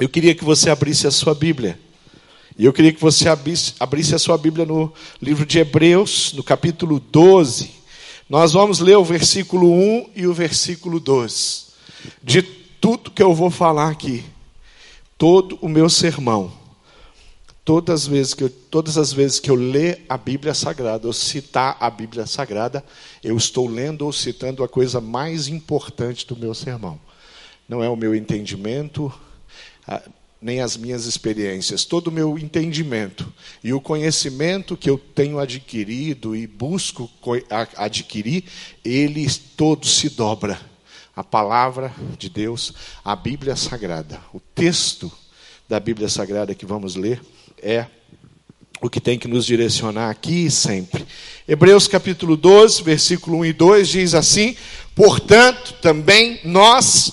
eu queria que você abrisse a sua Bíblia. E eu queria que você abrisse, abrisse a sua Bíblia no livro de Hebreus, no capítulo 12. Nós vamos ler o versículo 1 e o versículo 2. De tudo que eu vou falar aqui, todo o meu sermão, todas as vezes que eu, todas as vezes que eu ler a Bíblia Sagrada, ou citar a Bíblia Sagrada, eu estou lendo ou citando a coisa mais importante do meu sermão. Não é o meu entendimento, nem as minhas experiências, todo o meu entendimento e o conhecimento que eu tenho adquirido e busco adquirir, ele todo se dobra a palavra de Deus, a Bíblia Sagrada. O texto da Bíblia Sagrada que vamos ler é o que tem que nos direcionar aqui e sempre. Hebreus capítulo 12, versículo 1 e 2 diz assim: Portanto, também nós,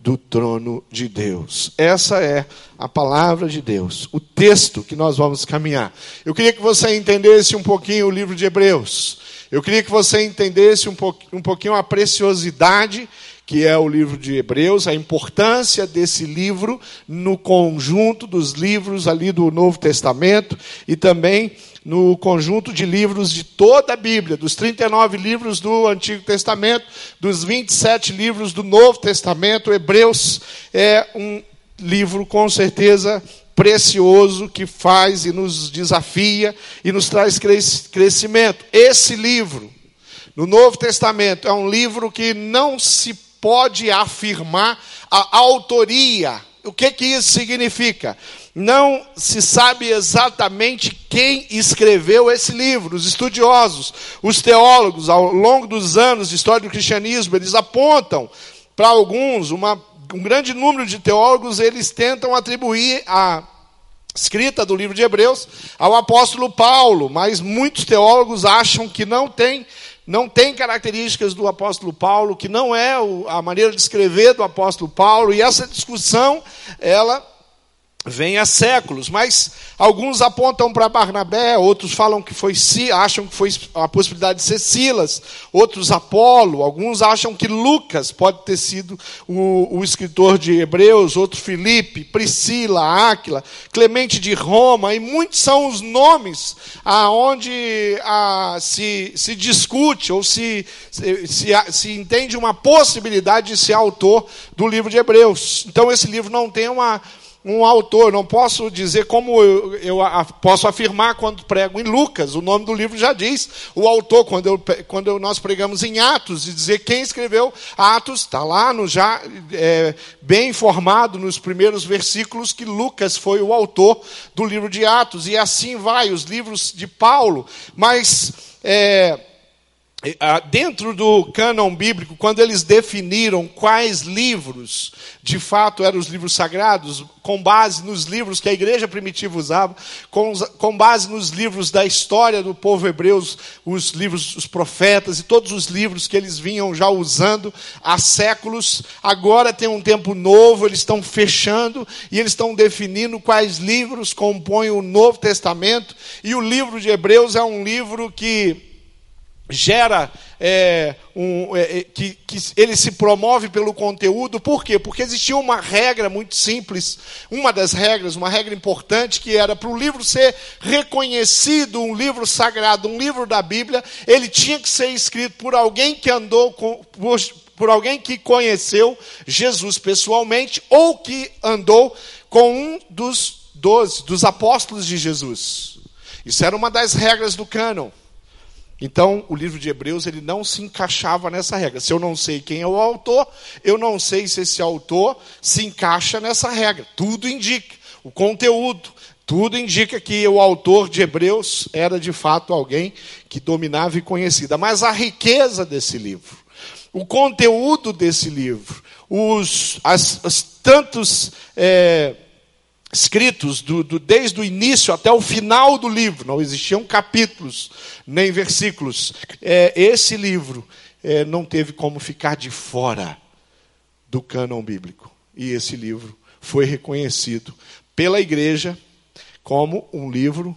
do trono de Deus. Essa é a palavra de Deus, o texto que nós vamos caminhar. Eu queria que você entendesse um pouquinho o livro de Hebreus. Eu queria que você entendesse um, pouquinho a preciosidade que é o livro de Hebreus, a importância desse livro no conjunto dos livros ali do Novo Testamento e também no conjunto de livros de toda a Bíblia, dos 39 livros do Antigo Testamento, dos 27 livros do Novo Testamento. Hebreus é um livro com certeza precioso que faz e nos desafia e nos traz crescimento. Esse livro, no Novo Testamento, é um livro que não se pode afirmar a autoria. O que, que isso significa? Não se sabe exatamente quem escreveu esse livro. Os estudiosos, os teólogos, ao longo dos anos de história do cristianismo, eles apontam para alguns, uma, um grande número de teólogos, eles tentam atribuir a escrita do livro de Hebreus ao apóstolo Paulo, mas muitos teólogos acham que não tem não tem características do apóstolo Paulo, que não é a maneira de escrever do apóstolo Paulo, e essa discussão, ela vem há séculos, mas alguns apontam para Barnabé, outros falam que foi acham que foi a possibilidade de ser Silas, outros Apolo, alguns acham que Lucas pode ter sido o, o escritor de Hebreus, outro Filipe, Priscila, Áquila, Clemente de Roma, e muitos são os nomes aonde a, se, se discute ou se, se, se, se entende uma possibilidade de ser autor do livro de Hebreus. Então esse livro não tem uma um autor, não posso dizer como eu, eu, posso afirmar quando prego em Lucas, o nome do livro já diz, o autor, quando, eu, quando nós pregamos em Atos, e dizer quem escreveu Atos, está lá no, já é, bem informado nos primeiros versículos que Lucas foi o autor do livro de Atos, e assim vai, os livros de Paulo, mas. É, dentro do cânon bíblico, quando eles definiram quais livros de fato eram os livros sagrados, com base nos livros que a igreja primitiva usava, com, base nos livros da história do povo hebreu, os livros, os profetas e todos os livros que eles vinham já usando há séculos, agora tem um tempo novo, eles estão fechando e eles estão definindo quais livros compõem o Novo Testamento, e o livro de Hebreus é um livro que gera é, um, é, é, que, que, ele se promove pelo conteúdo, por quê? Porque existia uma regra muito simples, uma das regras, uma regra importante, que era para o livro ser reconhecido, um livro sagrado, um livro da Bíblia, ele tinha que ser escrito por alguém que andou com, por, por alguém que conheceu Jesus pessoalmente, ou que andou com um dos doze, dos apóstolos de Jesus. Isso era uma das regras do cânon. Então, o livro de Hebreus ele não se encaixava nessa regra. Se eu não sei quem é o autor, eu não sei se esse autor se encaixa nessa regra. Tudo indica, o conteúdo, tudo indica que o autor de Hebreus era de fato alguém que dominava e conhecida. Mas a riqueza desse livro, o conteúdo desse livro, os as, as tantos é, escritos do, do, desde o início até o final do livro, não existiam capítulos nem versículos. É, esse livro é, não teve como ficar de fora do cânon bíblico. E esse livro foi reconhecido pela igreja como um livro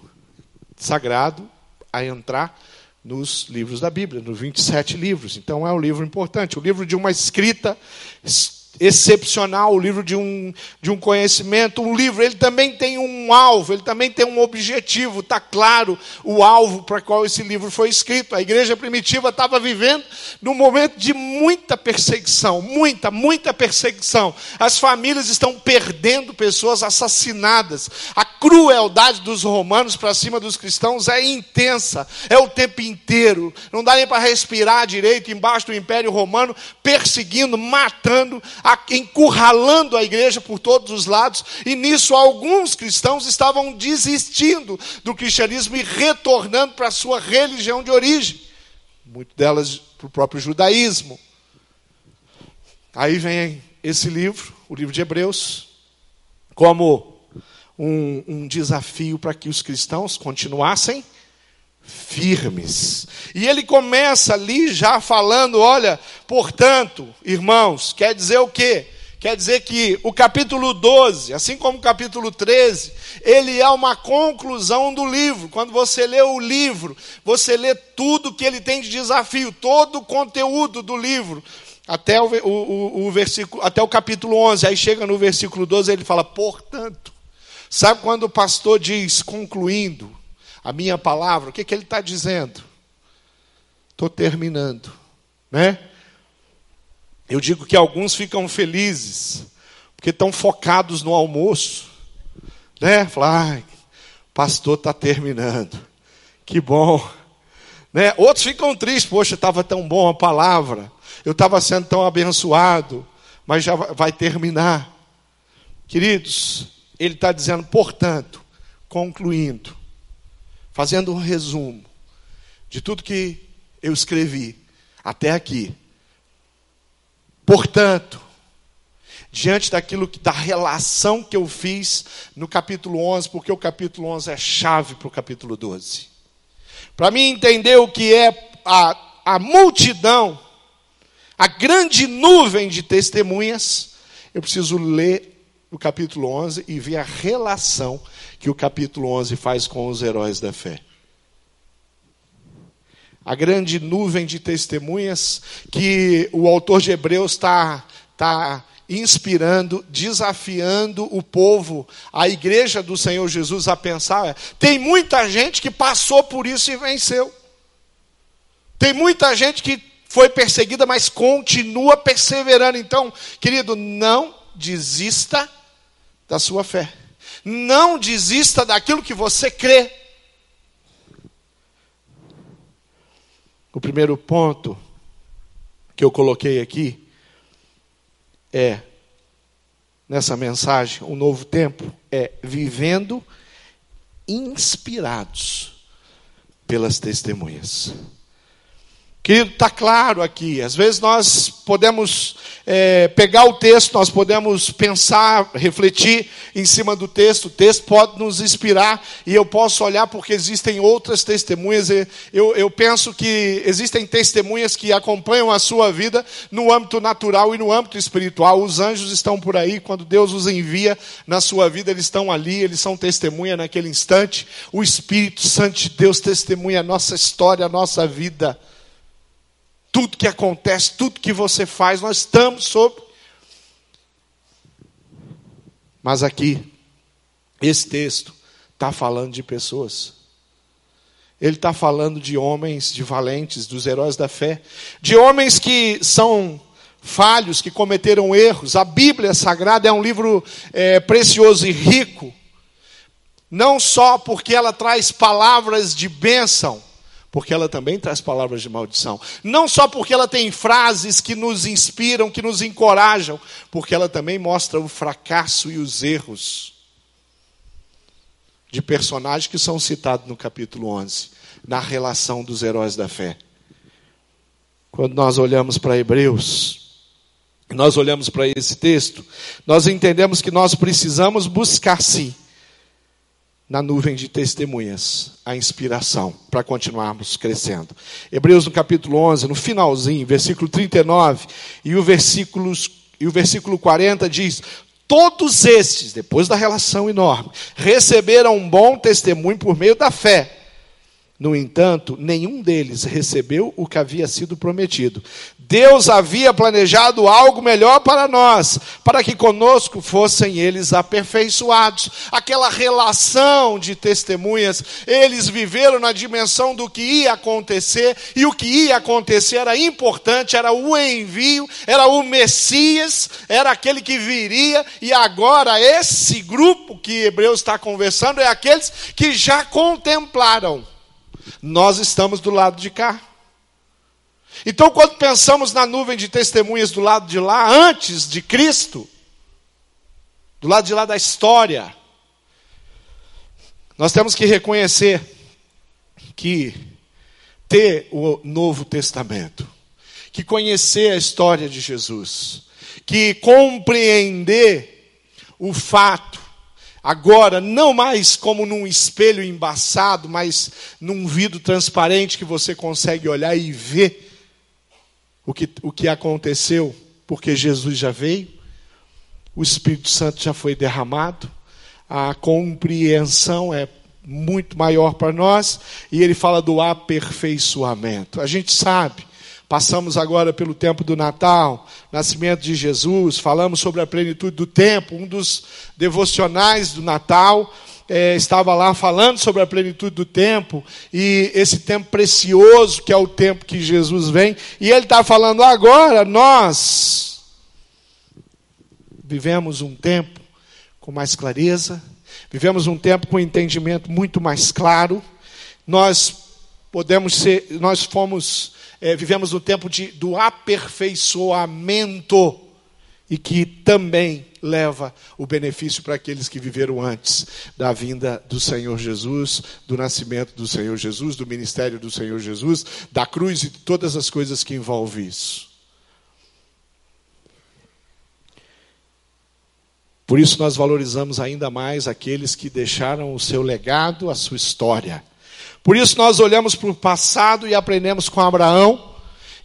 sagrado a entrar nos livros da Bíblia, nos 27 livros. Então é um livro importante, o um livro de uma escrita excepcional, o livro de um, de um conhecimento, um livro, ele também tem um alvo, ele também tem um objetivo, está claro o alvo para qual esse livro foi escrito. A igreja primitiva estava vivendo num momento de muita perseguição, muita, muita perseguição. As famílias estão perdendo pessoas assassinadas. A crueldade dos romanos para cima dos cristãos é intensa, é o tempo inteiro. Não dá nem para respirar direito embaixo do Império Romano, perseguindo, matando encurralando a igreja por todos os lados, e nisso alguns cristãos estavam desistindo do cristianismo e retornando para a sua religião de origem, muitas delas para o próprio judaísmo. Aí vem esse livro, o livro de Hebreus, como um, um desafio para que os cristãos continuassem firmes. E ele começa ali já falando, olha, portanto, irmãos, quer dizer o quê? Quer dizer que o capítulo 12, assim como o capítulo 13, ele é uma conclusão do livro. Quando você lê o livro, você lê tudo que ele tem de desafio, todo o conteúdo do livro, até o, o, o, versículo, até o capítulo 11. Aí chega no versículo 12, ele fala, portanto. Sabe quando o pastor diz, concluindo, a minha palavra, o que, que ele está dizendo? Estou terminando, né? Eu digo que alguns ficam felizes, porque estão focados no almoço, né? Falar, ai, pastor está terminando, que bom. Né? Outros ficam tristes, poxa, estava tão bom a palavra, eu estava sendo tão abençoado, mas já vai terminar. Queridos, ele está dizendo, portanto, concluindo, fazendo um resumo de tudo que eu escrevi até aqui. Portanto, diante daquilo que da relação que eu fiz no capítulo 11, porque o capítulo 11 é chave para o capítulo 12. Para mim entender o que é a, a multidão, a grande nuvem de testemunhas, eu preciso ler o capítulo 11 e ver a relação que o capítulo 11 faz com os heróis da fé. A grande nuvem de testemunhas que o autor de Hebreus está tá inspirando, desafiando o povo, a igreja do Senhor Jesus a pensar. Tem muita gente que passou por isso e venceu. Tem muita gente que foi perseguida, mas continua perseverando. Então, querido, não desista da sua fé. Não desista daquilo que você crê. O primeiro ponto que eu coloquei aqui é, nessa mensagem, um novo tempo, é vivendo inspirados pelas testemunhas. Querido, está claro aqui. Às vezes nós podemos é, pegar o texto, nós podemos pensar, refletir em cima do texto. O texto pode nos inspirar e eu posso olhar porque existem outras testemunhas. Eu, eu penso que existem testemunhas que acompanham a sua vida no âmbito natural e no âmbito espiritual. Os anjos estão por aí, quando Deus os envia na sua vida, eles estão ali, eles são testemunha naquele instante. O Espírito Santo de Deus testemunha a nossa história, a nossa vida tudo que acontece, tudo que você faz, nós estamos sob. Mas aqui, esse texto está falando de pessoas. Ele está falando de homens, de valentes, dos heróis da fé, de homens que são falhos, que cometeram erros. A Bíblia Sagrada é um livro é, precioso e rico, não só porque ela traz palavras de bênção, porque ela também traz palavras de maldição. Não só porque ela tem frases que nos inspiram, que nos encorajam, porque ela também mostra o fracasso e os erros de personagens que são citados no capítulo 11, na relação dos heróis da fé. Quando nós olhamos para Hebreus, nós olhamos para esse texto, nós entendemos que nós precisamos buscar sim na nuvem de testemunhas a inspiração para continuarmos crescendo. Hebreus no capítulo 11, no finalzinho, versículo 39 e o versículo, e o versículo 40 diz: Todos estes, depois da relação enorme, receberam um bom testemunho por meio da fé. No entanto, nenhum deles recebeu o que havia sido prometido. Deus havia planejado algo melhor para nós, para que conosco fossem eles aperfeiçoados. Aquela relação de testemunhas, eles viveram na dimensão do que ia acontecer, e o que ia acontecer era importante, era o envio, era o Messias, era aquele que viria, e agora esse grupo que Hebreus está conversando é aqueles que já contemplaram nós estamos do lado de cá. Então, quando pensamos na nuvem de testemunhas do lado de lá, antes de Cristo, do lado de lá da história, nós temos que reconhecer que ter o Novo Testamento, que conhecer a história de Jesus, que compreender o fato Agora, não mais como num espelho embaçado, mas num vidro transparente que você consegue olhar e ver o que, o que aconteceu, porque Jesus já veio, o Espírito Santo já foi derramado, a compreensão é muito maior para nós, e ele fala do aperfeiçoamento. A gente sabe Passamos agora pelo tempo do Natal, nascimento de Jesus, falamos sobre a plenitude do tempo. Um dos devocionais do Natal é, estava lá falando sobre a plenitude do tempo e esse tempo precioso que é o tempo que Jesus vem. E ele está falando agora, nós vivemos um tempo com mais clareza, vivemos um tempo com entendimento muito mais claro. Nós podemos ser, nós fomos é, vivemos no tempo de, do aperfeiçoamento e que também leva o benefício para aqueles que viveram antes da vinda do Senhor Jesus, do nascimento do Senhor Jesus, do ministério do Senhor Jesus, da cruz e todas as coisas que envolvem isso. Por isso nós valorizamos ainda mais aqueles que deixaram o seu legado, a sua história. Por isso nós olhamos para o passado e aprendemos com Abraão,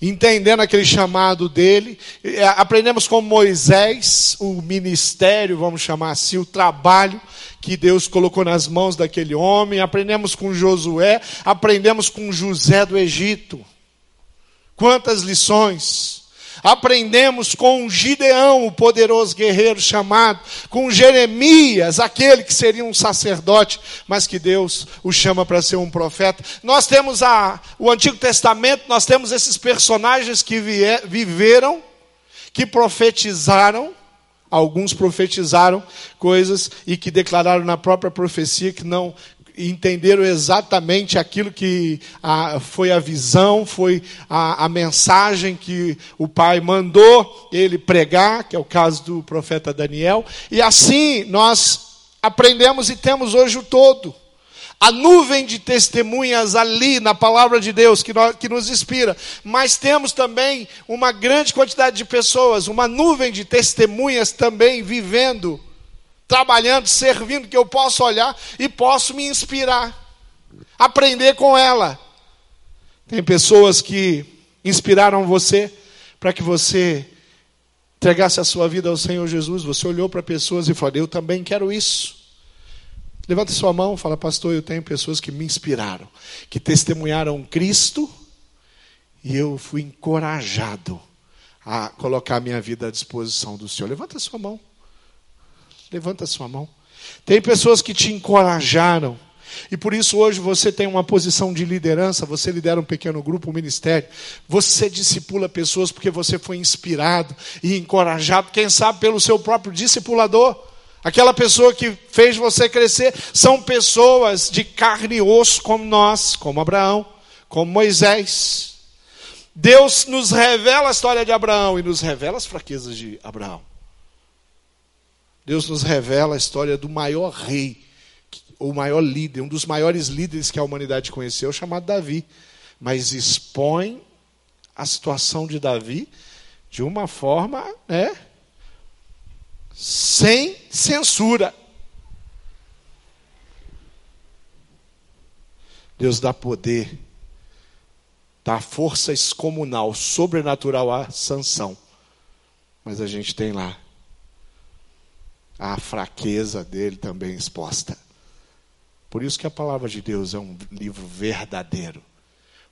entendendo aquele chamado dele. É, aprendemos com Moisés o ministério, vamos chamar assim, o trabalho que Deus colocou nas mãos daquele homem. Aprendemos com Josué, aprendemos com José do Egito. Quantas lições! Aprendemos com Gideão, o poderoso guerreiro chamado, com Jeremias, aquele que seria um sacerdote, mas que Deus o chama para ser um profeta. Nós temos a, o Antigo Testamento, nós temos esses personagens que vier, viveram, que profetizaram, alguns profetizaram coisas e que declararam na própria profecia que não entenderam exatamente aquilo que a, foi a visão, foi a, a, mensagem que o Pai mandou ele pregar, que é o caso do profeta Daniel, e assim nós aprendemos e temos hoje o todo. A nuvem de testemunhas ali na palavra de Deus que, nós, que nos inspira, mas temos também uma grande quantidade de pessoas, uma nuvem de testemunhas também vivendo trabalhando, servindo, que eu posso olhar e posso me inspirar, aprender com ela. Tem pessoas que inspiraram você para que você entregasse a sua vida ao Senhor Jesus. Você olhou para pessoas e falou: Eu também quero isso. Levanta sua mão, fala, pastor, eu tenho pessoas que me inspiraram, que testemunharam Cristo, e eu fui encorajado a colocar minha vida à disposição do Senhor. Levanta sua mão. Levanta sua mão. Tem pessoas que te encorajaram. E por isso hoje você tem uma posição de liderança, você lidera um pequeno grupo, um ministério. Você discipula pessoas porque você foi inspirado e encorajado, quem sabe pelo seu próprio discipulador. Aquela pessoa que fez você crescer são pessoas de carne e osso como nós, como Abraão, como Moisés. Deus nos revela a história de Abraão e nos revela as fraquezas de Abraão. Deus nos revela a história do maior rei, o maior líder, um dos maiores líderes que a humanidade conheceu, chamado Davi. Mas expõe a situação de Davi de uma forma, né, sem censura. Deus dá poder, dá força excomunal, sobrenatural à sanção. Mas a gente tem lá a fraqueza dele também exposta. Por isso que a palavra de Deus é um livro verdadeiro.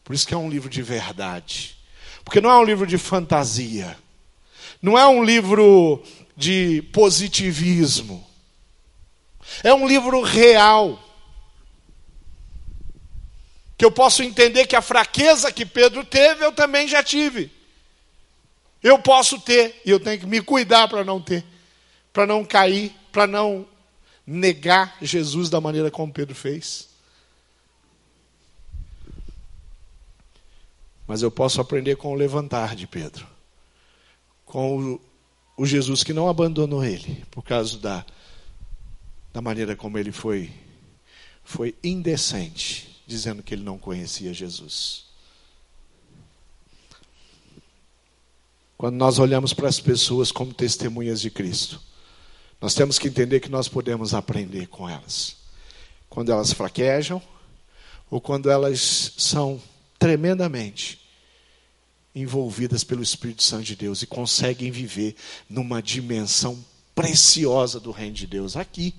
Por isso que é um livro de verdade. Porque não é um livro de fantasia. Não é um livro de positivismo. É um livro real que eu posso entender que a fraqueza que Pedro teve, eu também já tive. Eu posso ter, e eu tenho que me cuidar para não ter, para não cair, para não negar Jesus da maneira como Pedro fez. Mas eu posso aprender com o levantar de Pedro, com o, o Jesus que não abandonou ele, por causa da, da maneira como ele foi, foi indecente dizendo que ele não conhecia Jesus. Quando nós olhamos para as pessoas como testemunhas de Cristo, nós temos que entender que nós podemos aprender com elas. Quando elas fraquejam, ou quando elas são tremendamente envolvidas pelo Espírito Santo de Deus e conseguem viver numa dimensão preciosa do reino de Deus aqui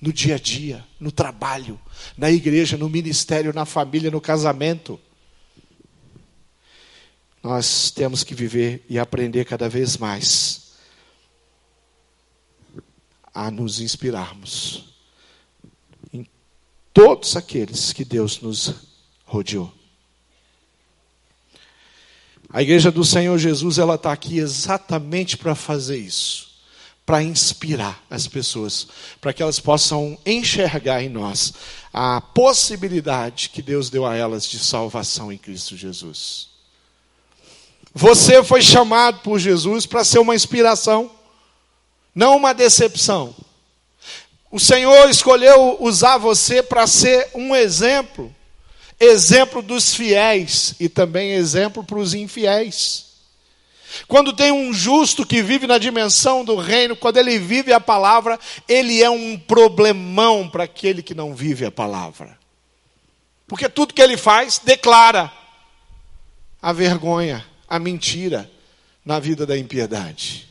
no dia a dia, no trabalho, na igreja, no ministério, na família, no casamento. Nós temos que viver e aprender cada vez mais a nos inspirarmos em todos aqueles que Deus nos rodeou. A igreja do Senhor Jesus, ela está aqui exatamente para fazer isso para inspirar as pessoas, para que elas possam enxergar em nós a possibilidade que Deus deu a elas de salvação em Cristo Jesus. Você foi chamado por Jesus para ser uma inspiração, não uma decepção. O Senhor escolheu usar você para ser um exemplo, exemplo dos fiéis e também exemplo para os infiéis. Quando tem um justo que vive na dimensão do reino, quando ele vive a palavra, ele é um problemão para aquele que não vive a palavra. Porque tudo que ele faz declara a vergonha, a mentira na vida da impiedade.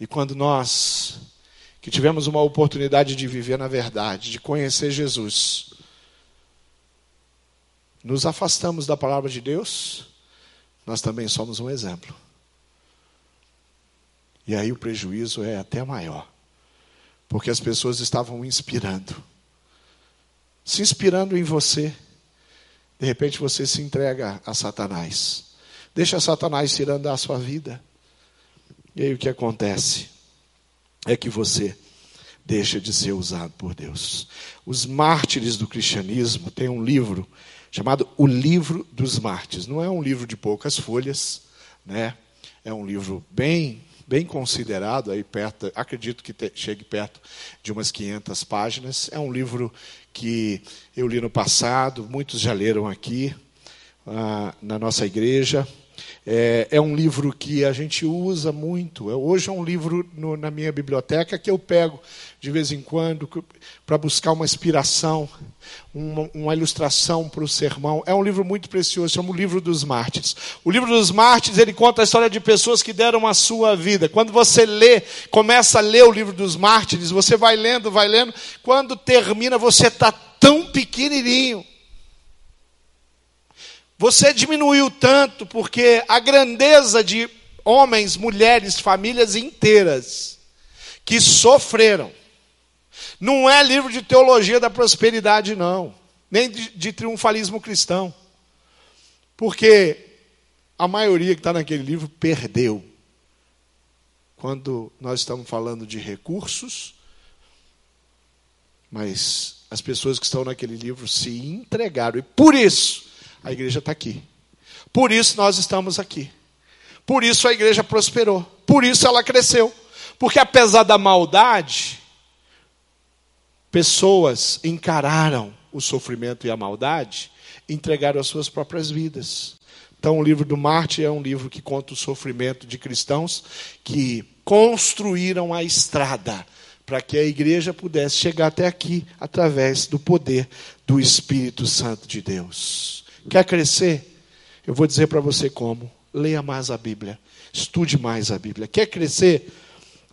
E quando nós, que tivemos uma oportunidade de viver na verdade, de conhecer Jesus, nos afastamos da palavra de Deus, nós também somos um exemplo. E aí o prejuízo é até maior, porque as pessoas estavam inspirando, se inspirando em você. De repente você se entrega a Satanás, deixa Satanás tirando a sua vida. E aí o que acontece é que você deixa de ser usado por Deus. Os mártires do cristianismo têm um livro chamado O Livro dos Mártires. Não é um livro de poucas folhas, né? É um livro bem bem considerado aí perto, acredito que te, chegue perto de umas 500 páginas. É um livro que eu li no passado, muitos já leram aqui ah, na nossa igreja. É, é, um livro que a gente usa muito. É, hoje é um livro no, na minha biblioteca que eu pego de vez em quando para buscar uma inspiração, uma, uma ilustração para o sermão. É um livro muito precioso, chama o Livro dos Mártires. O Livro dos Mártires ele conta a história de pessoas que deram a sua vida. Quando você lê, começa a ler o Livro dos Mártires, você vai lendo, vai lendo. Quando termina, você está tão pequenininho você diminuiu tanto porque a grandeza de homens, mulheres, famílias inteiras que sofreram. Não é livro de teologia da prosperidade, não, nem de, de triunfalismo cristão. Porque a maioria que está naquele livro perdeu. Quando nós estamos falando de recursos, mas as pessoas que estão naquele livro se entregaram. E por isso, a igreja está aqui. Por isso nós estamos aqui. Por isso a igreja prosperou. Por isso ela cresceu. Porque apesar da maldade, pessoas encararam o sofrimento e a maldade, entregaram as suas próprias vidas Então, o livro do Marte é um livro que conta o sofrimento de cristãos que construíram a estrada para que a igreja pudesse chegar até aqui através do poder do Espírito Santo de Deus. Quer crescer? Eu vou dizer para você como. Leia mais a Bíblia. Estude mais a Bíblia. Quer crescer?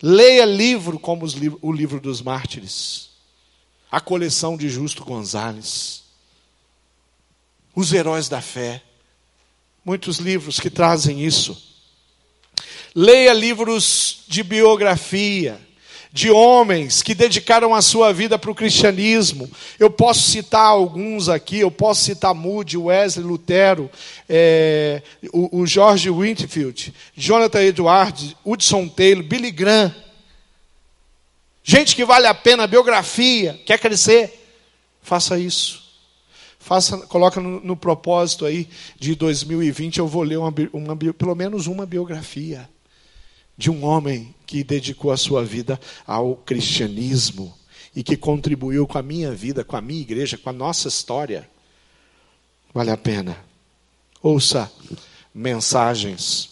Leia livro como o livro dos mártires. A coleção de Justo Gonzales. Os heróis da fé. Muitos livros que trazem isso. Leia livros de biografia de homens que dedicaram a sua vida para o cristianismo. Eu posso citar alguns aqui, eu posso citar Moody, Wesley, Lutero, é, o, o George Winfield, Jonathan Edwards, Hudson Taylor, Billy Graham. Gente que vale a pena, biografia, quer crescer? Faça isso. Faça, coloca no, no propósito aí de 2020, eu vou ler uma, uma, pelo menos uma biografia de um homem que dedicou a sua vida ao cristianismo e que contribuiu com a minha vida, com a minha igreja, com a nossa história. Vale a pena. Ouça mensagens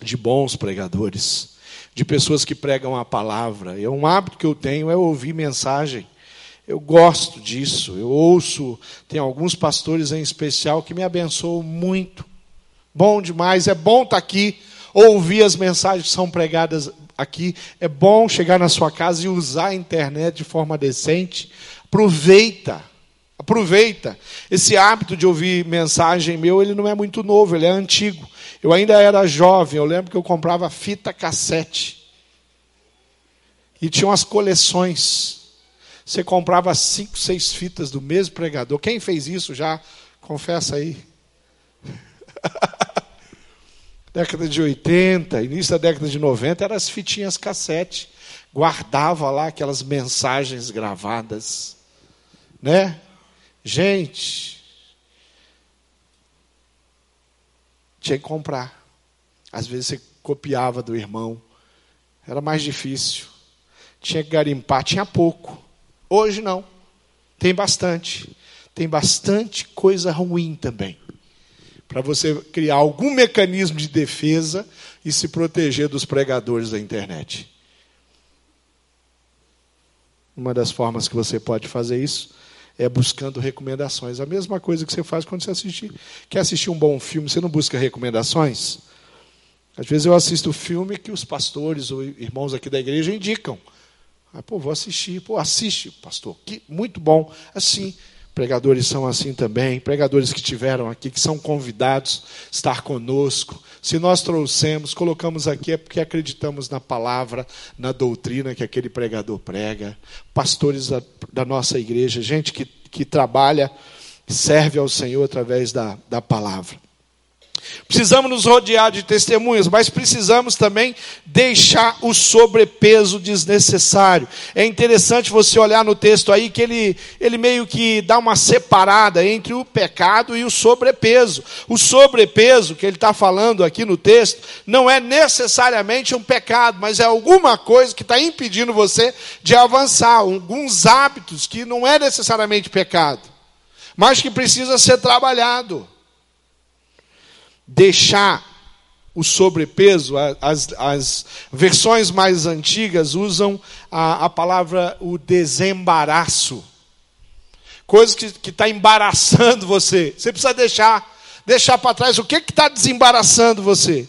de bons pregadores, de pessoas que pregam a palavra. É um hábito que eu tenho é ouvir mensagem. Eu gosto disso. Eu ouço, tem alguns pastores em especial que me abençoam muito. Bom demais, é bom estar aqui ouvir as mensagens que são pregadas aqui. É bom chegar na sua casa e usar a internet de forma decente. Aproveita. Aproveita. Esse hábito de ouvir mensagem meu, ele não é muito novo, ele é antigo. Eu ainda era jovem, eu lembro que eu comprava fita cassete. E tinha umas coleções. Você comprava cinco, seis fitas do mesmo pregador. Quem fez isso já? Confessa aí. década de 80, início da década de 90, eram as fitinhas cassete. Guardava lá aquelas mensagens gravadas. Né? Gente, tinha que comprar. Às vezes você copiava do irmão. Era mais difícil. Tinha que garimpar, tinha pouco. Hoje não. Tem bastante. Tem bastante coisa ruim também para você criar algum mecanismo de defesa e se proteger dos pregadores da internet. Uma das formas que você pode fazer isso é buscando recomendações. A mesma coisa que você faz quando você assistir, quer assistir um bom filme, você não busca recomendações? Às vezes eu assisto filme que os pastores ou irmãos aqui da igreja indicam. Ah, pô, vou assistir. Pô, assiste, pastor. Que muito bom. Assim, Pregadores são assim também, pregadores que tiveram aqui, que são convidados a estar conosco. Se nós trouxemos, colocamos aqui é porque acreditamos na palavra, na doutrina que aquele pregador prega. Pastores da, da nossa igreja, gente que, que trabalha, serve ao Senhor através da, da palavra. Precisamos nos rodear de testemunhas, mas precisamos também deixar o sobrepeso desnecessário. É interessante você olhar no texto aí que ele, ele meio que dá uma separada entre o pecado e o sobrepeso. O sobrepeso que ele está falando aqui no texto não é necessariamente um pecado, mas é alguma coisa que está impedindo você de avançar, alguns hábitos que não é necessariamente pecado, mas que precisa ser trabalhado deixar o sobrepeso, as, as versões mais antigas usam a, a palavra o desembaraço. Coisa que está embaraçando você. Você precisa deixar, deixar para trás. O que está desembaraçando você?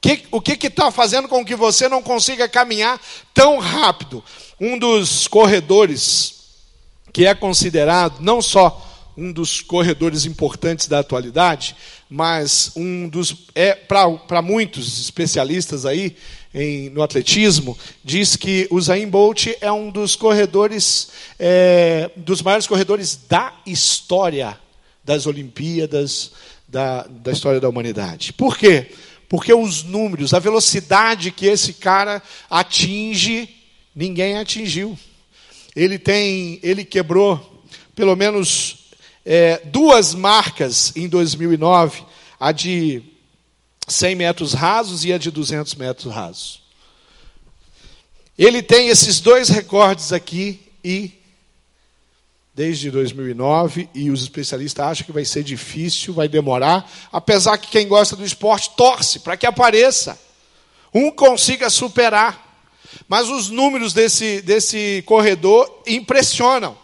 Que, o que está fazendo com que você não consiga caminhar tão rápido? Um dos corredores que é considerado não só um dos corredores importantes da atualidade, mas um dos é para muitos especialistas aí em, no atletismo diz que o Zayn Bolt é um dos corredores é, dos maiores corredores da história das Olimpíadas da, da história da humanidade. Por quê? Porque os números, a velocidade que esse cara atinge, ninguém atingiu. Ele tem, ele quebrou pelo menos é, duas marcas em 2009, a de 100 metros rasos e a de 200 metros rasos. Ele tem esses dois recordes aqui e desde 2009 e os especialistas acham que vai ser difícil, vai demorar, apesar que quem gosta do esporte torce para que apareça, um consiga superar. Mas os números desse, desse corredor impressionam.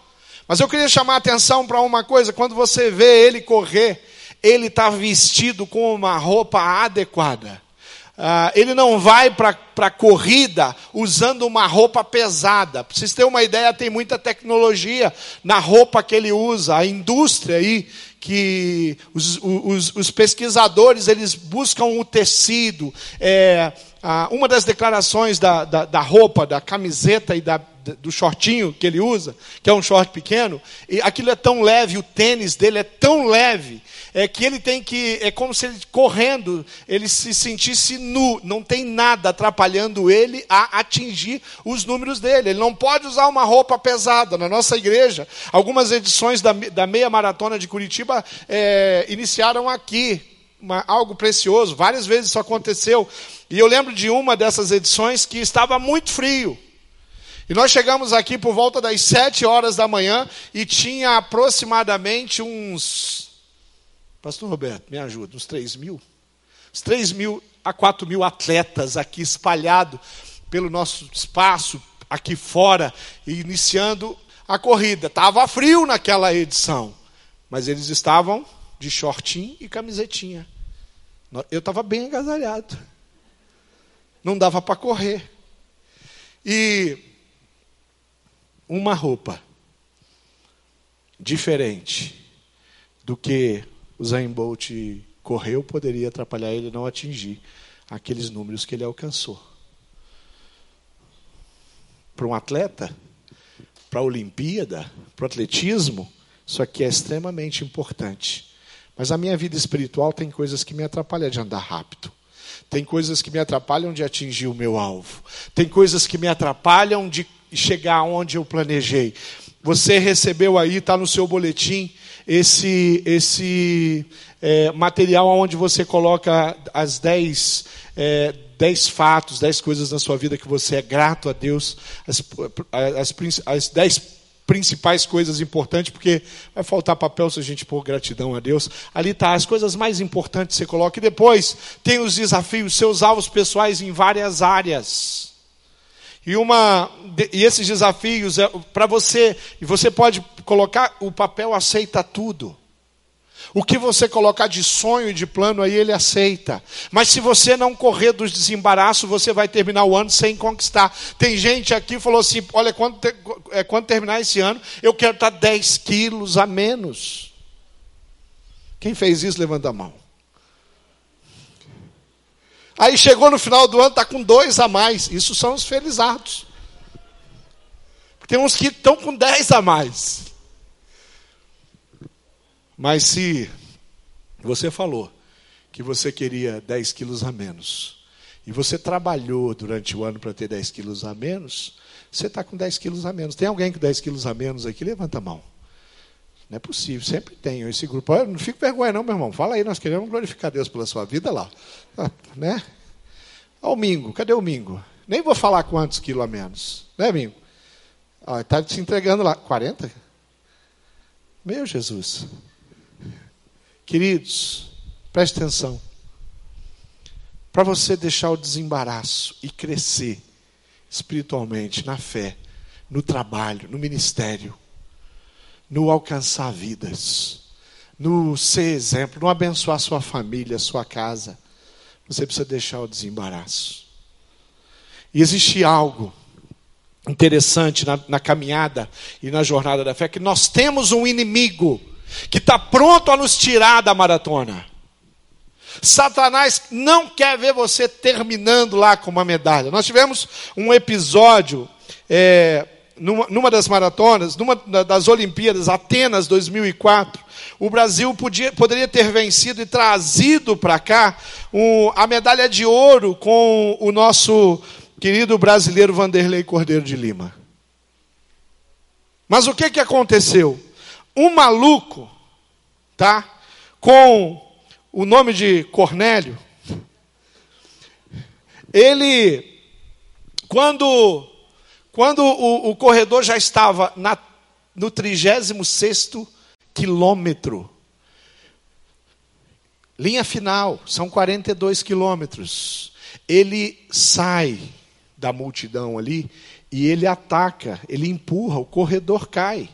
Mas eu queria chamar a atenção para uma coisa: quando você vê ele correr, ele está vestido com uma roupa adequada. Uh, ele não vai para a corrida usando uma roupa pesada. Para vocês terem uma ideia, tem muita tecnologia na roupa que ele usa. A indústria aí, que os, os, os pesquisadores, eles buscam o tecido. É, uma das declarações da, da, da, roupa, da camiseta e da, do shortinho que ele usa, que é um short pequeno, e aquilo é tão leve, o tênis dele é tão leve, é que ele tem que, é como se ele correndo, ele se sentisse nu, não tem nada atrapalhando ele a atingir os números dele. Ele não pode usar uma roupa pesada. Na nossa igreja, algumas edições da, da meia maratona de Curitiba é, iniciaram aqui, uma, algo precioso. Várias vezes isso aconteceu. E eu lembro de uma dessas edições que estava muito frio. E nós chegamos aqui por volta das sete horas da manhã e tinha aproximadamente uns Pastor Roberto, me ajuda, uns 3 mil? Uns 3 mil a 4 mil atletas aqui espalhados pelo nosso espaço, aqui fora, iniciando a corrida. Estava frio naquela edição, mas eles estavam de shortinho e camisetinha. Eu estava bem agasalhado. Não dava para correr. E uma roupa diferente do que o Zayn Bolt correu, poderia atrapalhar ele não atingir aqueles números que ele alcançou. Para um atleta, para a Olimpíada, para o atletismo, isso aqui é extremamente importante. Mas a minha vida espiritual tem coisas que me atrapalham de andar rápido. Tem coisas que me atrapalham de atingir o meu alvo. Tem coisas que me atrapalham de chegar onde eu planejei. Você recebeu aí, está no seu boletim, esse, esse é, material onde você coloca as dez, é, dez fatos, dez coisas na sua vida que você é grato a Deus, as, as, as dez principais coisas importantes, porque vai faltar papel se a gente pôr gratidão a Deus. Ali está as coisas mais importantes você coloca. E depois tem os desafios, seus alvos pessoais em várias áreas. E, uma, e esses desafios é para você, e você pode colocar o papel aceita tudo. O que você colocar de sonho e de plano aí, ele aceita. Mas se você não correr dos desembaraços, você vai terminar o ano sem conquistar. Tem gente aqui que falou assim: olha, quando, é, quando terminar esse ano, eu quero estar 10 quilos a menos. Quem fez isso, levanta a mão. Aí chegou no final do ano, está com dois a mais. Isso são os felizardos. Tem uns que estão com dez a mais. Mas se você falou que você queria 10 quilos a menos, e você trabalhou durante o ano para ter 10 quilos a menos, você está com 10 quilos a menos. Tem alguém com 10 quilos a menos aqui? Levanta a mão. Não é possível, sempre tem esse grupo. Eu não fico vergonha, não, meu irmão. Fala aí, nós queremos glorificar Deus pela sua vida lá. Ah, né? Ó, o Mingo, cadê o Mingo? Nem vou falar quantos quilos a menos. Né, Mingo? Está se entregando lá. 40? Meu Jesus. Queridos, preste atenção. Para você deixar o desembaraço e crescer espiritualmente, na fé, no trabalho, no ministério, no alcançar vidas, no ser exemplo, no abençoar sua família, sua casa. Você precisa deixar o desembaraço. E existe algo interessante na, na caminhada e na jornada da fé, que nós temos um inimigo que está pronto a nos tirar da maratona. Satanás não quer ver você terminando lá com uma medalha. Nós tivemos um episódio é, numa, numa das maratonas, numa das Olimpíadas, Atenas 2004, o Brasil podia, poderia ter vencido e trazido para cá um, a medalha de ouro com o nosso querido brasileiro Vanderlei Cordeiro de Lima. Mas o que, que aconteceu? Um maluco, tá? Com o nome de Cornélio, ele, quando quando o, o corredor já estava na no 36 quilômetro. Linha final, são 42 quilômetros. Ele sai da multidão ali e ele ataca, ele empurra, o corredor cai.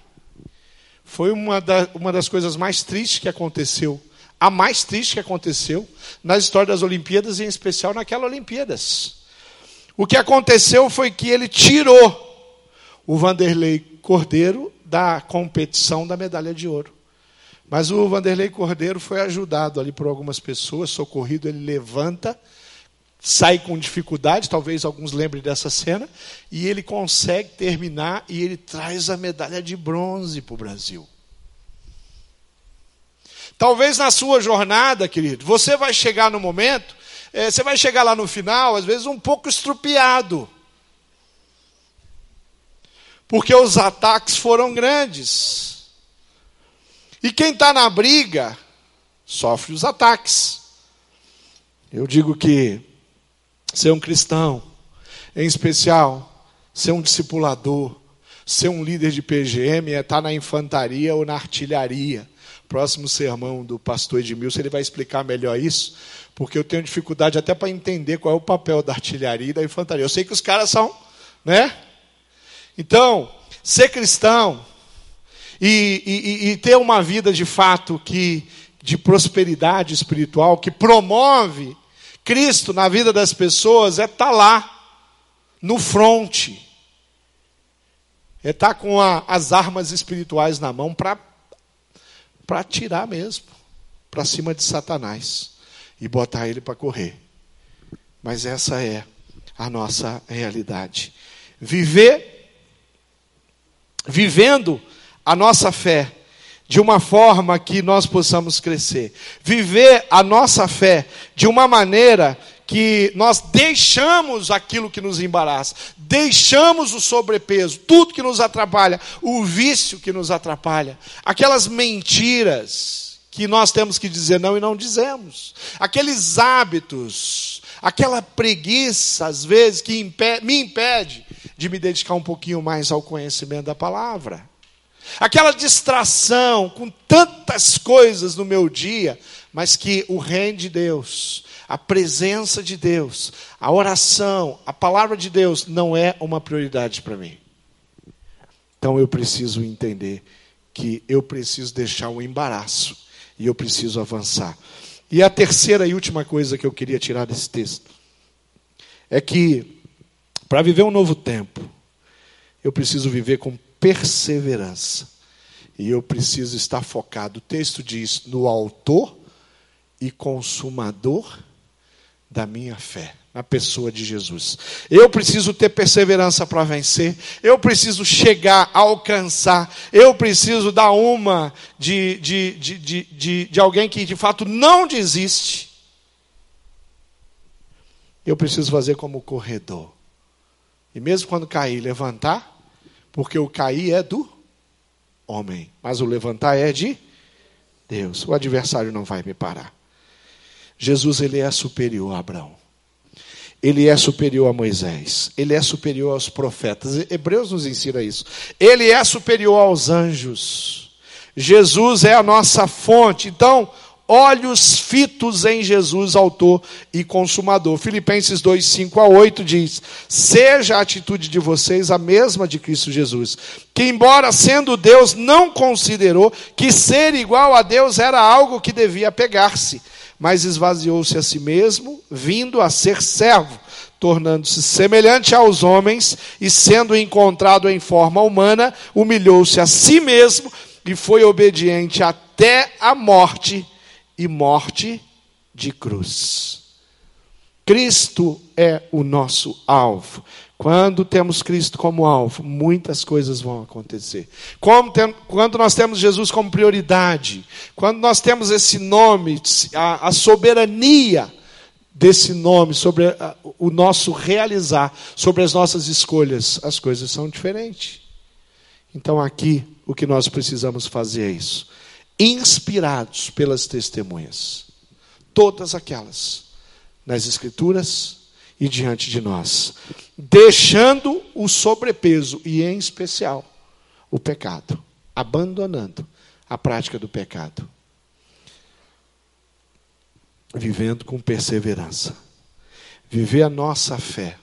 Foi uma, da, uma das coisas mais tristes que aconteceu, a mais triste que aconteceu na história das Olimpíadas, em especial naquelas Olimpíadas. O que aconteceu foi que ele tirou o Vanderlei Cordeiro da competição da medalha de ouro. Mas o Vanderlei Cordeiro foi ajudado ali por algumas pessoas, socorrido, ele levanta, sai com dificuldade, talvez alguns lembrem dessa cena, e ele consegue terminar e ele traz a medalha de bronze para o Brasil. Talvez na sua jornada, querido, você vai chegar no momento, é, você vai chegar lá no final, às vezes um pouco estrupiado. Porque os ataques foram grandes. E quem está na briga sofre os ataques. Eu digo que ser um cristão, em especial, ser um discipulador, ser um líder de PGM é estar tá na infantaria ou na artilharia. Próximo sermão do pastor Edmilson, ele vai explicar melhor isso, porque eu tenho dificuldade até para entender qual é o papel da artilharia e da infantaria. Eu sei que os caras são, né? Então, ser cristão e, e, e ter uma vida de fato que de prosperidade espiritual, que promove Cristo na vida das pessoas, é estar tá lá, no fronte. É estar tá com a, as armas espirituais na mão para atirar mesmo, para cima de Satanás e botar ele para correr. Mas essa é a nossa realidade. Viver vivendo a nossa fé de uma forma que nós possamos crescer. Viver a nossa fé de uma maneira que nós deixamos aquilo que nos embaraça, deixamos o sobrepeso, tudo que nos atrapalha, o vício que nos atrapalha, aquelas mentiras que nós temos que dizer não e não dizemos, aqueles hábitos, aquela preguiça, às vezes, que me impede de me dedicar um pouquinho mais ao conhecimento da palavra. Aquela distração com tantas coisas no meu dia, mas que o reino de Deus, a presença de Deus, a oração, a palavra de Deus não é uma prioridade para mim. Então eu preciso entender que eu preciso deixar o embaraço e eu preciso avançar. E a terceira e última coisa que eu queria tirar desse texto é que para viver um novo tempo, eu preciso viver com perseverança. E eu preciso estar focado. O texto diz: no autor e consumador da minha fé, na pessoa de Jesus. Eu preciso ter perseverança para vencer, eu preciso chegar, alcançar, eu preciso dar uma de, de, de, de, de, de alguém que de fato não desiste. Eu preciso fazer como corredor. E mesmo quando cair, levantar, porque o cair é do homem, mas o levantar é de Deus. O adversário não vai me parar. Jesus ele é superior a Abraão. Ele é superior a Moisés. Ele é superior aos profetas. Hebreus nos ensina isso. Ele é superior aos anjos. Jesus é a nossa fonte. Então, olhos fitos em Jesus, autor e consumador. Filipenses 2, 5 a 8 diz: Seja a atitude de vocês a mesma de Cristo Jesus, que, embora sendo Deus, não considerou que ser igual a Deus era algo que devia pegar-se, mas esvaziou-se a si mesmo, vindo a ser servo, tornando-se semelhante aos homens e, sendo encontrado em forma humana, humilhou-se a si mesmo e foi obediente até a morte e morte de cruz. Cristo é o nosso alvo. Quando temos Cristo como alvo, muitas coisas vão acontecer. Tem, quando nós temos Jesus como prioridade, quando nós temos esse nome, a, a soberania desse nome sobre a, o nosso realizar, sobre as nossas escolhas, as coisas são diferentes. Então aqui o que nós precisamos fazer é isso inspirados pelas testemunhas, todas aquelas, nas Escrituras e diante de nós, deixando o sobrepeso e, em especial, o pecado. abandonando a prática do pecado, vivendo com perseverança. Viver a nossa fé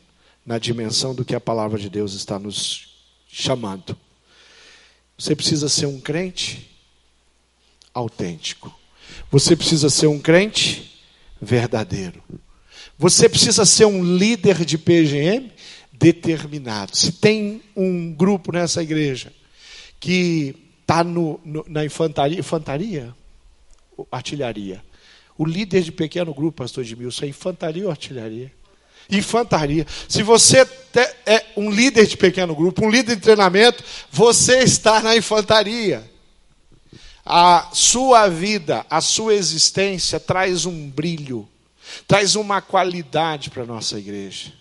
na dimensão do que a palavra de Deus está nos chamando. Você precisa ser um crente autêntico. Você precisa ser um crente verdadeiro. Você precisa ser um líder de PGM determinado. Se tem um grupo nessa igreja que está na infantaria, infantaria, artilharia. O líder de pequeno grupo, pastor Edmilson, é infantaria ou artilharia? Infantaria. Se você é um líder de pequeno grupo, um líder de treinamento, você está na infantaria. A sua vida, a sua existência traz um brilho, traz uma qualidade para a nossa igreja.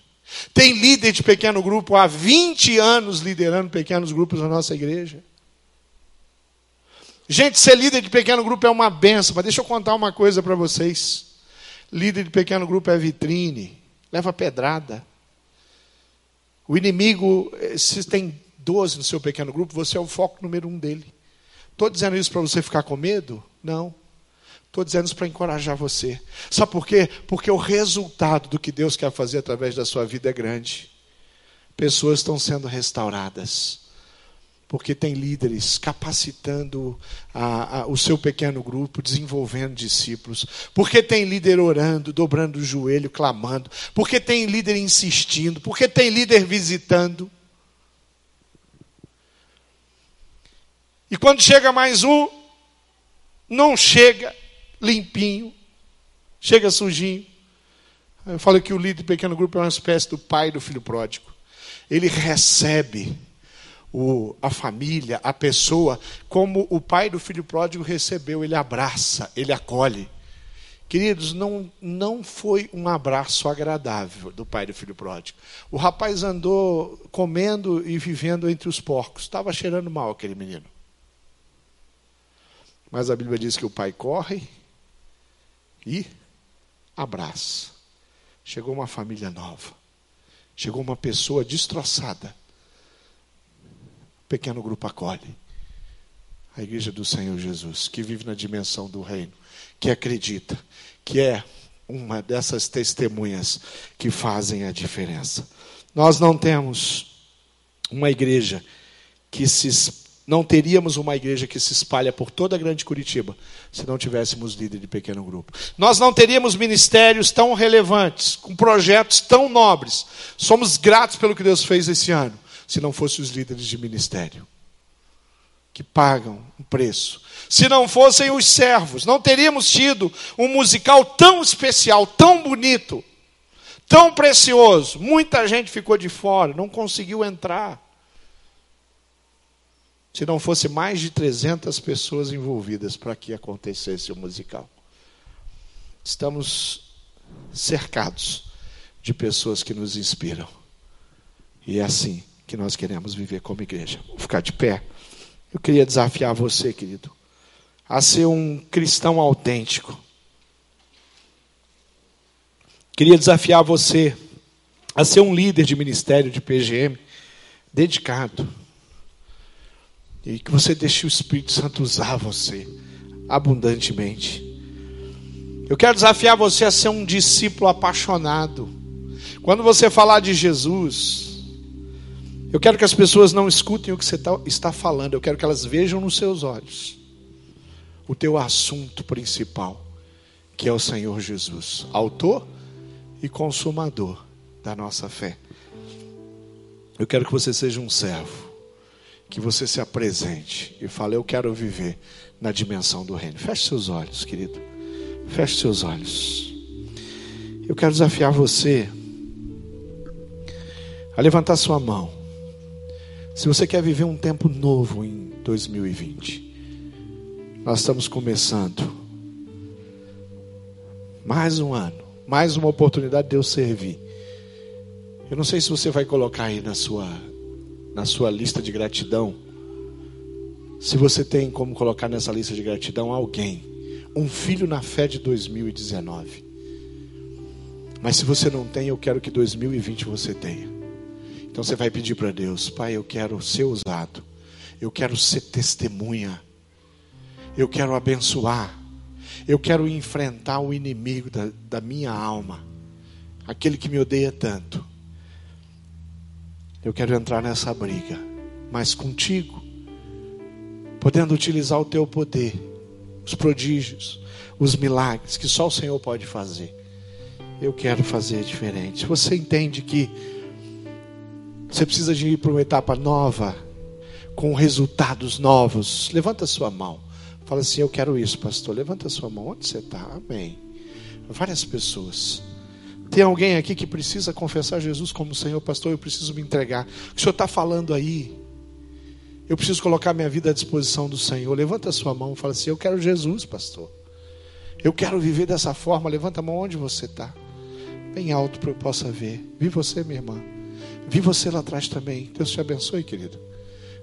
Tem líder de pequeno grupo há 20 anos liderando pequenos grupos na nossa igreja. Gente, ser líder de pequeno grupo é uma benção, mas deixa eu contar uma coisa para vocês. Líder de pequeno grupo é vitrine, leva pedrada. O inimigo, eh, se tem 12 no seu pequeno grupo, você é o foco número um dele. Estou dizendo isso para você ficar com medo? Não. Estou dizendo isso para encorajar você. Sabe por quê? Porque o resultado do que Deus quer fazer através da sua vida é grande. Pessoas estão sendo restauradas. Porque tem líderes capacitando a, a, o seu pequeno grupo, desenvolvendo discípulos. Porque tem líder orando, dobrando o joelho, clamando. Porque tem líder insistindo. Porque tem líder visitando. E quando chega mais um, não chega limpinho, chega sujinho. Eu falo que o líder do pequeno grupo é uma espécie do pai do filho pródigo. Ele recebe o, a família, a pessoa, como o pai do filho pródigo recebeu. Ele abraça, ele acolhe. Queridos, não, não foi um abraço agradável do pai do filho pródigo. O rapaz andou comendo e vivendo entre os porcos. Estava cheirando mal aquele menino. Mas a Bíblia diz que o pai corre e abraça. Chegou uma família nova. Chegou uma pessoa destroçada. O pequeno grupo acolhe. A igreja do Senhor Jesus, que vive na dimensão do reino, que acredita, que é uma dessas testemunhas que fazem a diferença. Nós não temos uma igreja que se não teríamos uma igreja que se espalha por toda a grande Curitiba se não tivéssemos líder de pequeno grupo. Nós não teríamos ministérios tão relevantes, com projetos tão nobres. Somos gratos pelo que Deus fez esse ano, se não fossem os líderes de ministério que pagam um preço. Se não fossem os servos, não teríamos tido um musical tão especial, tão bonito, tão precioso. Muita gente ficou de fora, não conseguiu entrar se não fosse mais de 300 pessoas envolvidas para que acontecesse o musical. Estamos cercados de pessoas que nos inspiram. E é assim que nós queremos viver como igreja. Vou ficar de pé. Eu queria desafiar você, querido, a ser um cristão autêntico. Queria desafiar você a ser um líder de ministério de PGM dedicado e que você deixe o Espírito Santo usar você abundantemente. Eu quero desafiar você a ser um discípulo apaixonado. Quando você falar de Jesus, eu quero que as pessoas não escutem o que você tá, está falando, eu quero que elas vejam nos seus olhos o teu assunto principal, que é o Senhor Jesus, autor e consumador da nossa fé. Eu quero que você seja um servo que você se apresente e fale: Eu quero viver na dimensão do reino. Feche seus olhos, querido. Feche seus olhos. Eu quero desafiar você a levantar sua mão. Se você quer viver um tempo novo em 2020, nós estamos começando mais um ano, mais uma oportunidade de Deus servir. Eu não sei se você vai colocar aí na sua na sua lista de gratidão, se você tem como colocar nessa lista de gratidão alguém, um filho na fé de 2019. Mas se você não tem, eu quero que 2020 você tenha. Então você vai pedir para Deus, Pai, eu quero ser usado. Eu quero ser testemunha. Eu quero abençoar. Eu quero enfrentar o inimigo da, da minha alma, aquele que me odeia tanto. Eu quero entrar nessa briga, mas contigo, podendo utilizar o teu poder, os prodígios, os milagres que só o Senhor pode fazer. Eu quero fazer diferente. Você entende que você precisa de ir para uma etapa nova, com resultados novos, levanta sua mão. Fala assim: Eu quero isso, pastor. Levanta a sua mão. Onde você está? Amém. Várias pessoas. Tem alguém aqui que precisa confessar Jesus como Senhor, pastor? Eu preciso me entregar. O que o senhor está falando aí? Eu preciso colocar minha vida à disposição do Senhor. Levanta a sua mão e fala assim: Eu quero Jesus, pastor. Eu quero viver dessa forma. Levanta a mão onde você está. Bem alto para eu possa ver. Vi você, minha irmã. Vi você lá atrás também. Deus te abençoe, querido.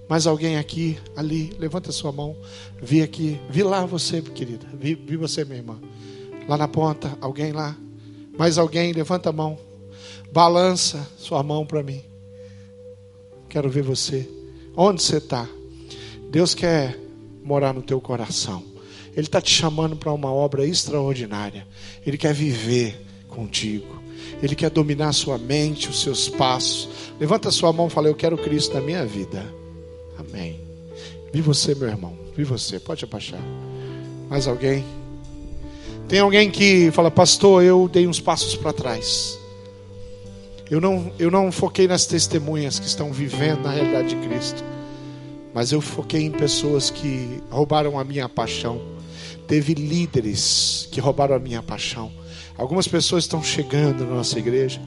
Mais alguém aqui, ali, levanta sua mão. Vi aqui, vi lá você, querida. Vi, vi você, minha irmã. Lá na ponta, alguém lá. Mais alguém, levanta a mão. Balança sua mão para mim. Quero ver você. Onde você está? Deus quer morar no teu coração. Ele está te chamando para uma obra extraordinária. Ele quer viver contigo. Ele quer dominar sua mente, os seus passos. Levanta sua mão e fala: Eu quero Cristo na minha vida. Amém. Vi você, meu irmão. Vi você. Pode abaixar. Mais alguém? Tem alguém que fala, pastor, eu dei uns passos para trás. Eu não, eu não foquei nas testemunhas que estão vivendo na realidade de Cristo. Mas eu foquei em pessoas que roubaram a minha paixão. Teve líderes que roubaram a minha paixão. Algumas pessoas estão chegando na nossa igreja,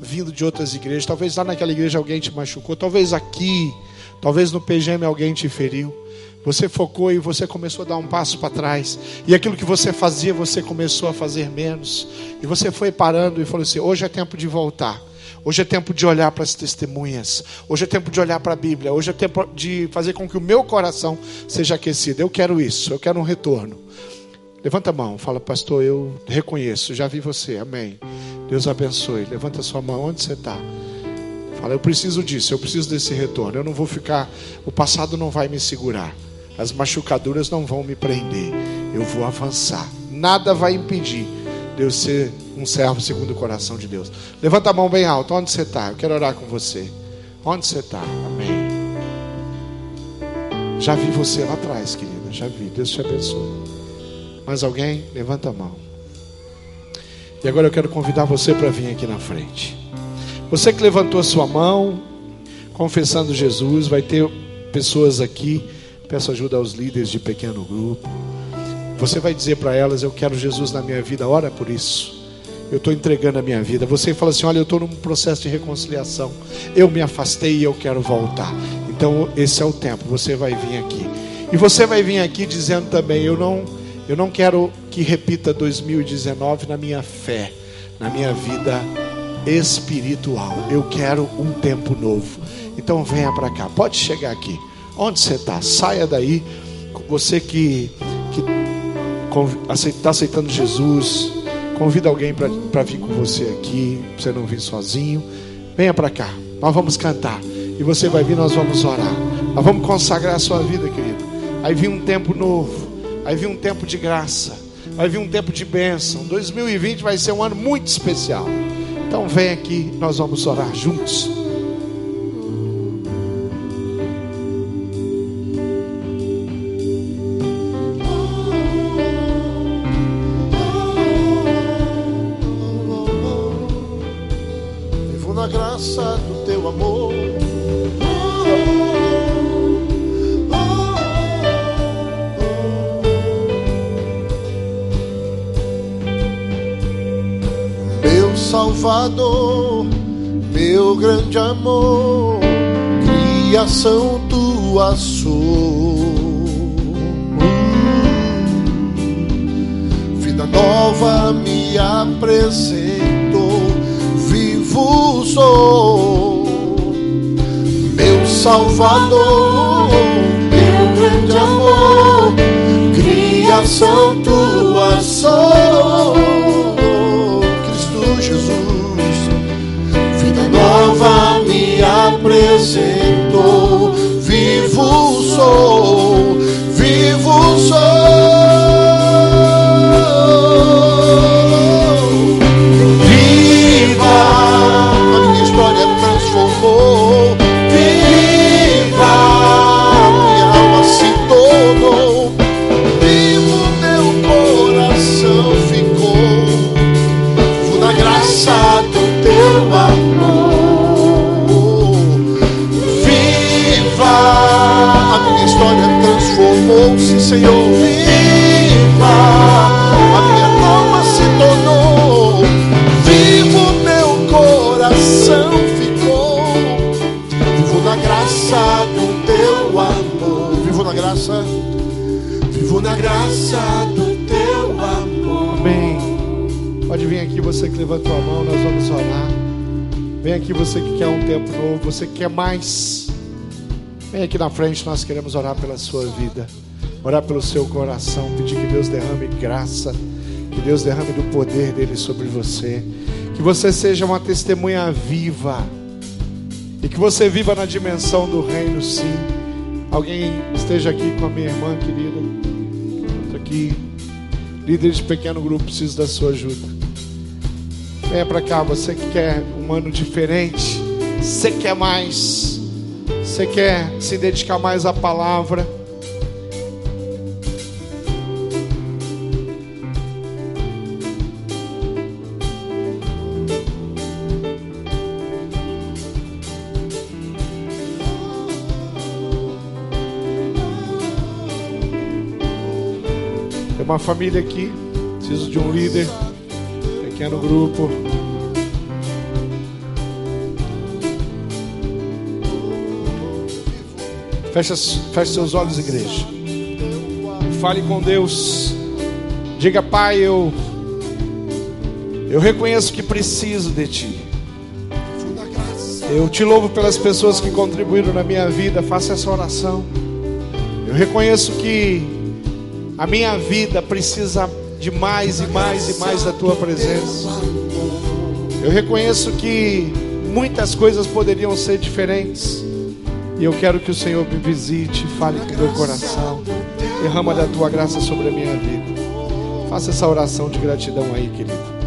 vindo de outras igrejas. Talvez lá naquela igreja alguém te machucou. Talvez aqui Talvez no PGM alguém te feriu. Você focou e você começou a dar um passo para trás. E aquilo que você fazia, você começou a fazer menos. E você foi parando e falou assim: hoje é tempo de voltar. Hoje é tempo de olhar para as testemunhas. Hoje é tempo de olhar para a Bíblia. Hoje é tempo de fazer com que o meu coração seja aquecido. Eu quero isso. Eu quero um retorno. Levanta a mão. Fala, pastor, eu reconheço. Já vi você. Amém. Deus abençoe. Levanta a sua mão. Onde você está? Fala, eu preciso disso, eu preciso desse retorno. Eu não vou ficar, o passado não vai me segurar. As machucaduras não vão me prender. Eu vou avançar. Nada vai impedir de eu ser um servo segundo o coração de Deus. Levanta a mão bem alto. Onde você está? Eu quero orar com você. Onde você está? Amém. Já vi você lá atrás, querida. Já vi. Deus te abençoe. Mais alguém? Levanta a mão. E agora eu quero convidar você para vir aqui na frente. Você que levantou a sua mão, confessando Jesus, vai ter pessoas aqui. Peço ajuda aos líderes de pequeno grupo. Você vai dizer para elas: Eu quero Jesus na minha vida, ora por isso. Eu estou entregando a minha vida. Você fala assim: Olha, eu estou num processo de reconciliação. Eu me afastei e eu quero voltar. Então, esse é o tempo. Você vai vir aqui. E você vai vir aqui dizendo também: Eu não, eu não quero que repita 2019 na minha fé, na minha vida espiritual. Eu quero um tempo novo. Então venha para cá. Pode chegar aqui. Onde você está? Saia daí. Você que está aceitando Jesus, convida alguém para vir com você aqui. Pra você não vir sozinho. Venha para cá. Nós vamos cantar. E você vai vir, nós vamos orar. Nós vamos consagrar a sua vida, querido. Aí vem um tempo novo. Aí vem um tempo de graça. Vai vir um tempo de bênção. 2020 vai ser um ano muito especial. Então vem aqui, nós vamos orar juntos. Você que quer mais. Vem aqui na frente, nós queremos orar pela sua vida, orar pelo seu coração, pedir que Deus derrame graça, que Deus derrame do poder dele sobre você, que você seja uma testemunha viva e que você viva na dimensão do reino, sim. Alguém esteja aqui com a minha irmã querida, Estou aqui, líder de pequeno grupo, preciso da sua ajuda. Venha para cá, você que quer um ano diferente, você quer mais, você quer se dedicar mais à palavra. Tem uma família aqui, preciso de um líder, pequeno grupo. Feche, feche seus olhos, igreja. Fale com Deus. Diga, Pai, eu, eu reconheço que preciso de Ti. Eu te louvo pelas pessoas que contribuíram na minha vida. Faça essa oração. Eu reconheço que a minha vida precisa de mais e mais e mais da tua presença. Eu reconheço que muitas coisas poderiam ser diferentes. E eu quero que o Senhor me visite, fale com meu coração. Derrama da tua graça sobre a minha vida. Faça essa oração de gratidão aí, querido.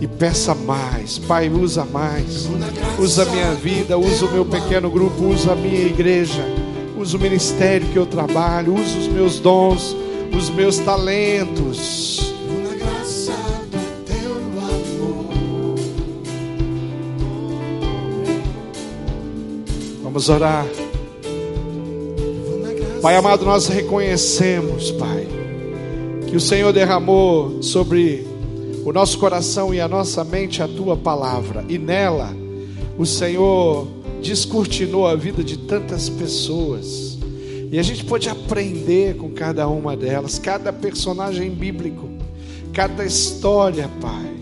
E peça mais, Pai, usa mais. Usa a minha vida, usa o meu pequeno grupo, usa a minha igreja, usa o ministério que eu trabalho, usa os meus dons, os meus talentos. Vamos orar. Pai amado, nós reconhecemos, Pai, que o Senhor derramou sobre o nosso coração e a nossa mente a tua palavra, e nela o Senhor descortinou a vida de tantas pessoas, e a gente pode aprender com cada uma delas, cada personagem bíblico, cada história, Pai,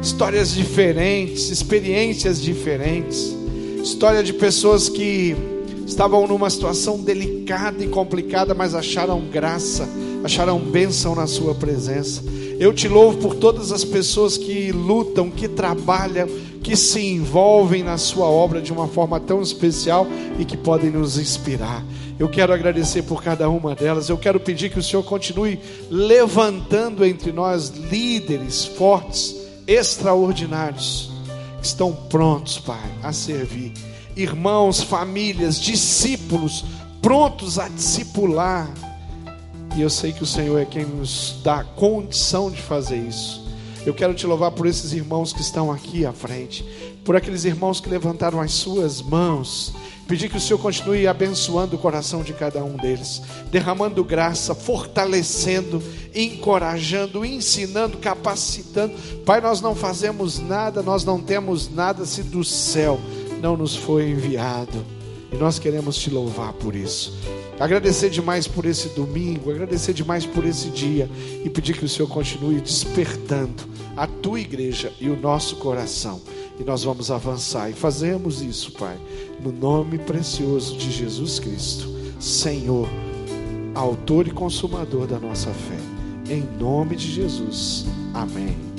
histórias diferentes, experiências diferentes, história de pessoas que estavam numa situação delicada e complicada, mas acharam graça, acharam bênção na Sua presença. Eu te louvo por todas as pessoas que lutam, que trabalham, que se envolvem na Sua obra de uma forma tão especial e que podem nos inspirar. Eu quero agradecer por cada uma delas. Eu quero pedir que o Senhor continue levantando entre nós líderes fortes, extraordinários, estão prontos, Pai, a servir irmãos, famílias, discípulos prontos a discipular. E eu sei que o Senhor é quem nos dá condição de fazer isso. Eu quero te louvar por esses irmãos que estão aqui à frente, por aqueles irmãos que levantaram as suas mãos. Pedir que o Senhor continue abençoando o coração de cada um deles, derramando graça, fortalecendo, encorajando, ensinando, capacitando. Pai, nós não fazemos nada, nós não temos nada se do céu não nos foi enviado. E nós queremos te louvar por isso. Agradecer demais por esse domingo, agradecer demais por esse dia e pedir que o Senhor continue despertando a tua igreja e o nosso coração. E nós vamos avançar e fazemos isso, Pai, no nome precioso de Jesus Cristo, Senhor, autor e consumador da nossa fé. Em nome de Jesus. Amém.